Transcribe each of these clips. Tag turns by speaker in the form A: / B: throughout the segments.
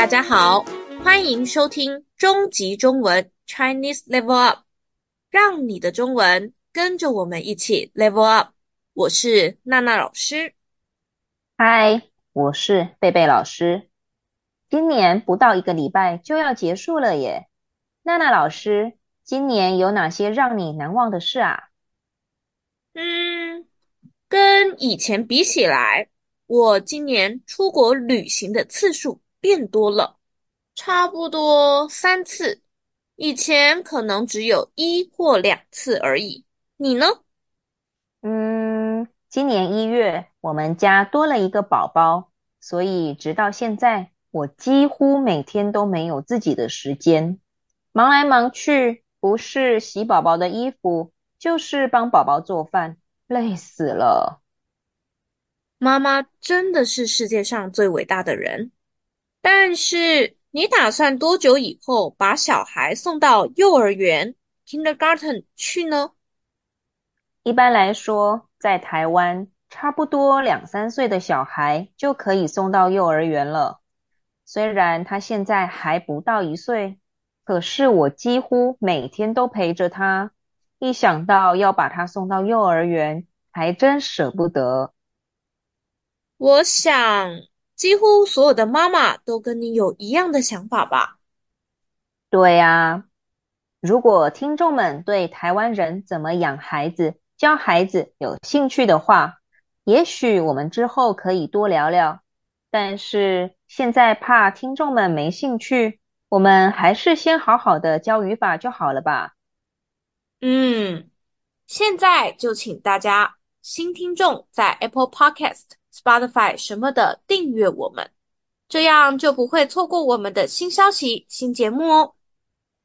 A: 大家好，欢迎收听终极中文 Chinese Level Up，让你的中文跟着我们一起 Level Up。我是娜娜老师。
B: 嗨，我是贝贝老师。今年不到一个礼拜就要结束了耶，娜娜老师，今年有哪些让你难忘的事啊？
A: 嗯，跟以前比起来，我今年出国旅行的次数变多了，差不多三次，以前可能只有一或两次而已。你呢？
B: 嗯，今年一月，我们家多了一个宝宝，所以直到现在，我几乎每天都没有自己的时间，忙来忙去，不是洗宝宝的衣服，就是帮宝宝做饭，累死了。
A: 妈妈真的是世界上最伟大的人，但是你打算多久以后把小孩送到幼儿园 （kindergarten） 去呢？
B: 一般来说，在台湾，差不多两三岁的小孩就可以送到幼儿园了。虽然他现在还不到一岁，可是我几乎每天都陪着他。一想到要把他送到幼儿园，还真舍不得。
A: 我想，几乎所有的妈妈都跟你有一样的想法吧？
B: 对呀。如果听众们对台湾人怎么养孩子，教孩子有兴趣的话，也许我们之后可以多聊聊。但是现在怕听众们没兴趣，我们还是先好好的教语法就好了吧？
A: 嗯，现在就请大家新听众在 Apple Podcast、Spotify 什么的订阅我们，这样就不会错过我们的新消息、新节目哦。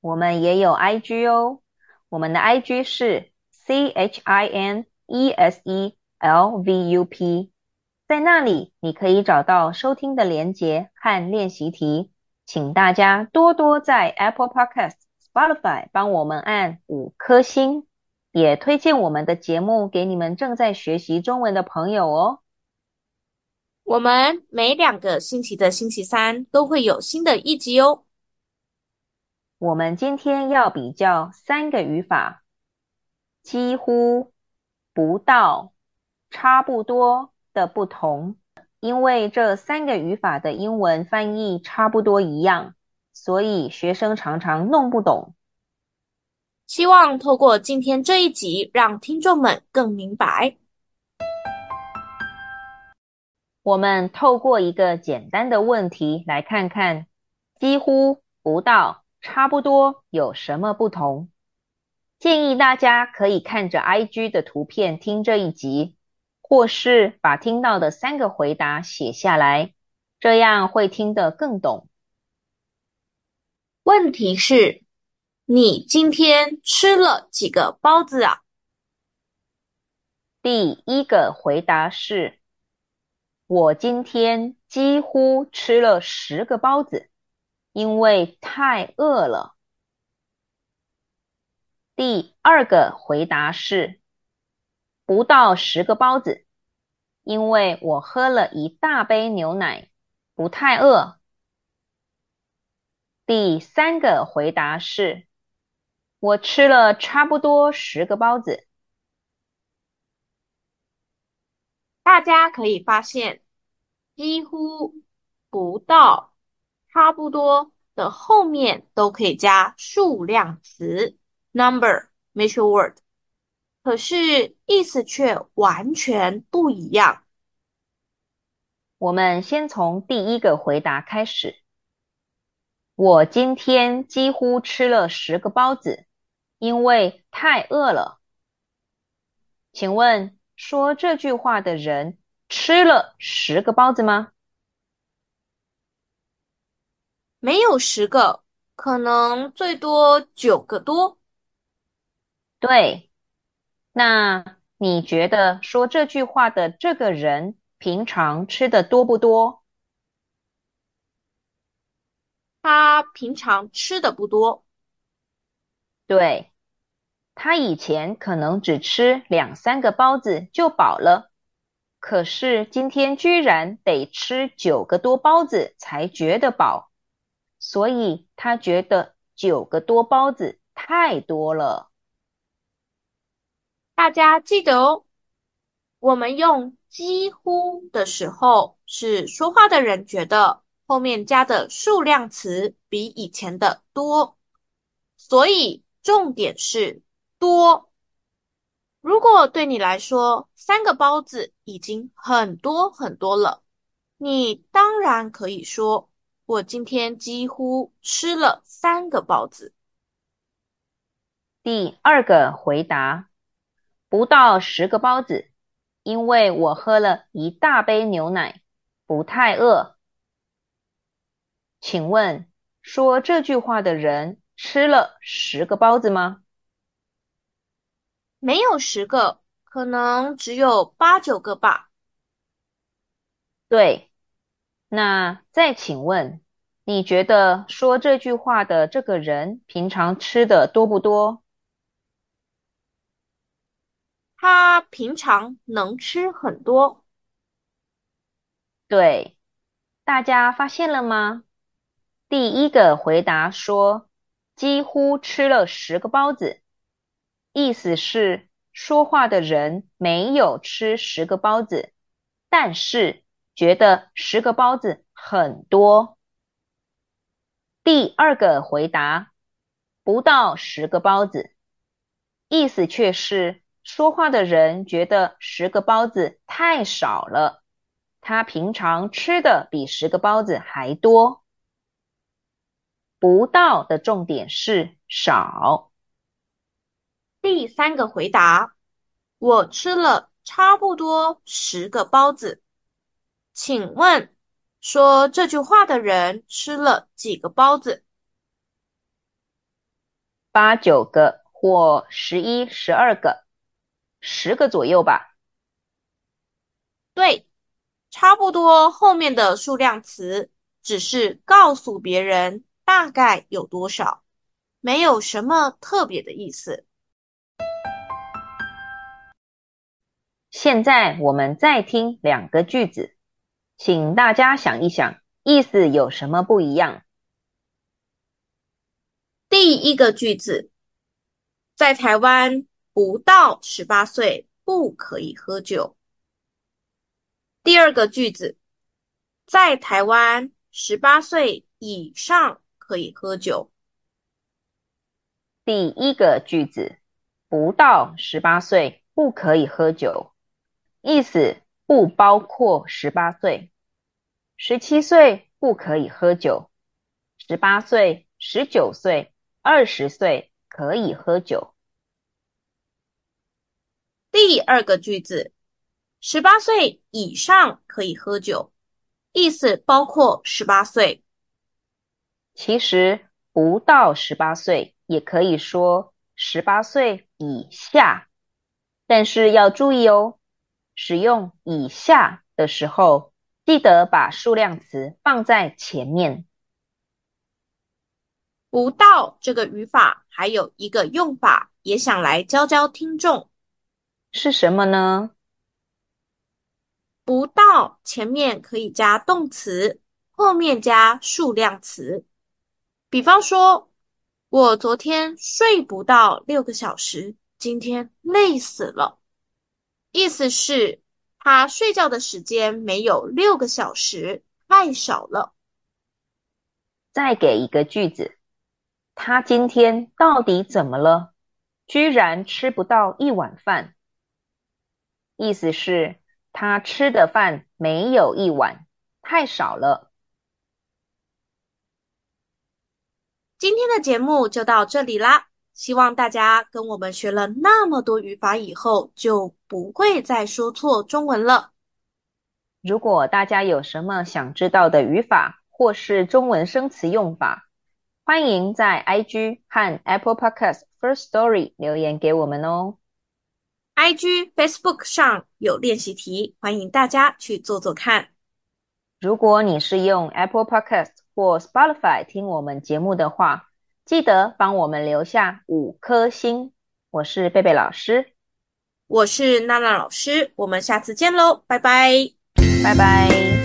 B: 我们也有 IG 哦，我们的 IG 是。C H I N E S E L V U P，在那里你可以找到收听的连接和练习题，请大家多多在 Apple Podcast、Spotify 帮我们按五颗星，也推荐我们的节目给你们正在学习中文的朋友哦。
A: 我们每两个星期的星期三都会有新的一集哦。
B: 我们今天要比较三个语法。几乎、不到、差不多的不同，因为这三个语法的英文翻译差不多一样，所以学生常常弄不懂。
A: 希望透过今天这一集，让听众们更明白。
B: 我们透过一个简单的问题来看看，几乎、不到、差不多有什么不同。建议大家可以看着 IG 的图片听这一集，或是把听到的三个回答写下来，这样会听得更懂。
A: 问题是：你今天吃了几个包子啊？
B: 第一个回答是：我今天几乎吃了十个包子，因为太饿了。第二个回答是不到十个包子，因为我喝了一大杯牛奶，不太饿。第三个回答是我吃了差不多十个包子。
A: 大家可以发现，几乎、不到、差不多的后面都可以加数量词。Number measure word，可是意思却完全不一样。
B: 我们先从第一个回答开始。我今天几乎吃了十个包子，因为太饿了。请问说这句话的人吃了十个包子吗？
A: 没有十个，可能最多九个多。
B: 对，那你觉得说这句话的这个人平常吃的多不多？
A: 他平常吃的不多。
B: 对，他以前可能只吃两三个包子就饱了，可是今天居然得吃九个多包子才觉得饱，所以他觉得九个多包子太多了。
A: 大家记得哦，我们用几乎的时候，是说话的人觉得后面加的数量词比以前的多，所以重点是多。如果对你来说，三个包子已经很多很多了，你当然可以说，我今天几乎吃了三个包子。
B: 第二个回答，不到十个包子。因为我喝了一大杯牛奶，不太饿。请问，说这句话的人吃了十个包子吗？
A: 没有十个，可能只有八九个吧。
B: 对，那再请问，你觉得说这句话的这个人平常吃的多不多？
A: 他平常能吃很多。
B: 对，大家发现了吗？第一个回答说，几乎吃了十个包子，意思是说话的人没有吃十个包子，但是觉得十个包子很多。第二个回答，不到十个包子，意思却是。说话的人觉得十个包子太少了，他平常吃的比十个包子还多。不到的重点是少。
A: 第三个回答，我吃了差不多十个包子。请问，说这句话的人吃了几个包子？
B: 八九个或十一、十二个。十个左右吧。
A: 对，差不多。后面的数量词只是告诉别人大概有多少，没有什么特别的意思。
B: 现在我们再听两个句子，请大家想一想，意思有什么不一样？
A: 第一个句子，在台湾。不到十八岁不可以喝酒。第二个句子，在台湾十八岁以上可以喝酒。
B: 第一个句子，不到十八岁不可以喝酒，意思不包括十八岁，十七岁不可以喝酒，十八岁、十九岁、二十岁可以喝酒。
A: 第二个句子，十八岁以上可以喝酒，意思包括十八岁。
B: 其实不到十八岁也可以说十八岁以下，但是要注意哦，使用以下的时候，记得把数量词放在前面。
A: 不到这个语法还有一个用法，也想来教教听众。
B: 是什么呢？
A: 不到前面可以加动词，后面加数量词。比方说，我昨天睡不到六个小时，今天累死了。意思是，他睡觉的时间没有六个小时，太少了。
B: 再给一个句子，他今天到底怎么了？居然吃不到一碗饭。意思是，他吃的饭没有一碗，太少了。
A: 今天的节目就到这里啦，希望大家跟我们学了那么多语法以后，就不会再说错中文了。
B: 如果大家有什么想知道的语法或是中文生词用法，欢迎在 IG 和 Apple Podcast First Story 留言给我们哦。
A: IG、Facebook 上有练习题，欢迎大家去做做看。
B: 如果你是用 Apple Podcast 或 Spotify 听我们节目的话，记得帮我们留下五颗星。我是贝贝老师，
A: 我是娜娜老师，我们下次见喽，拜拜，
B: 拜拜。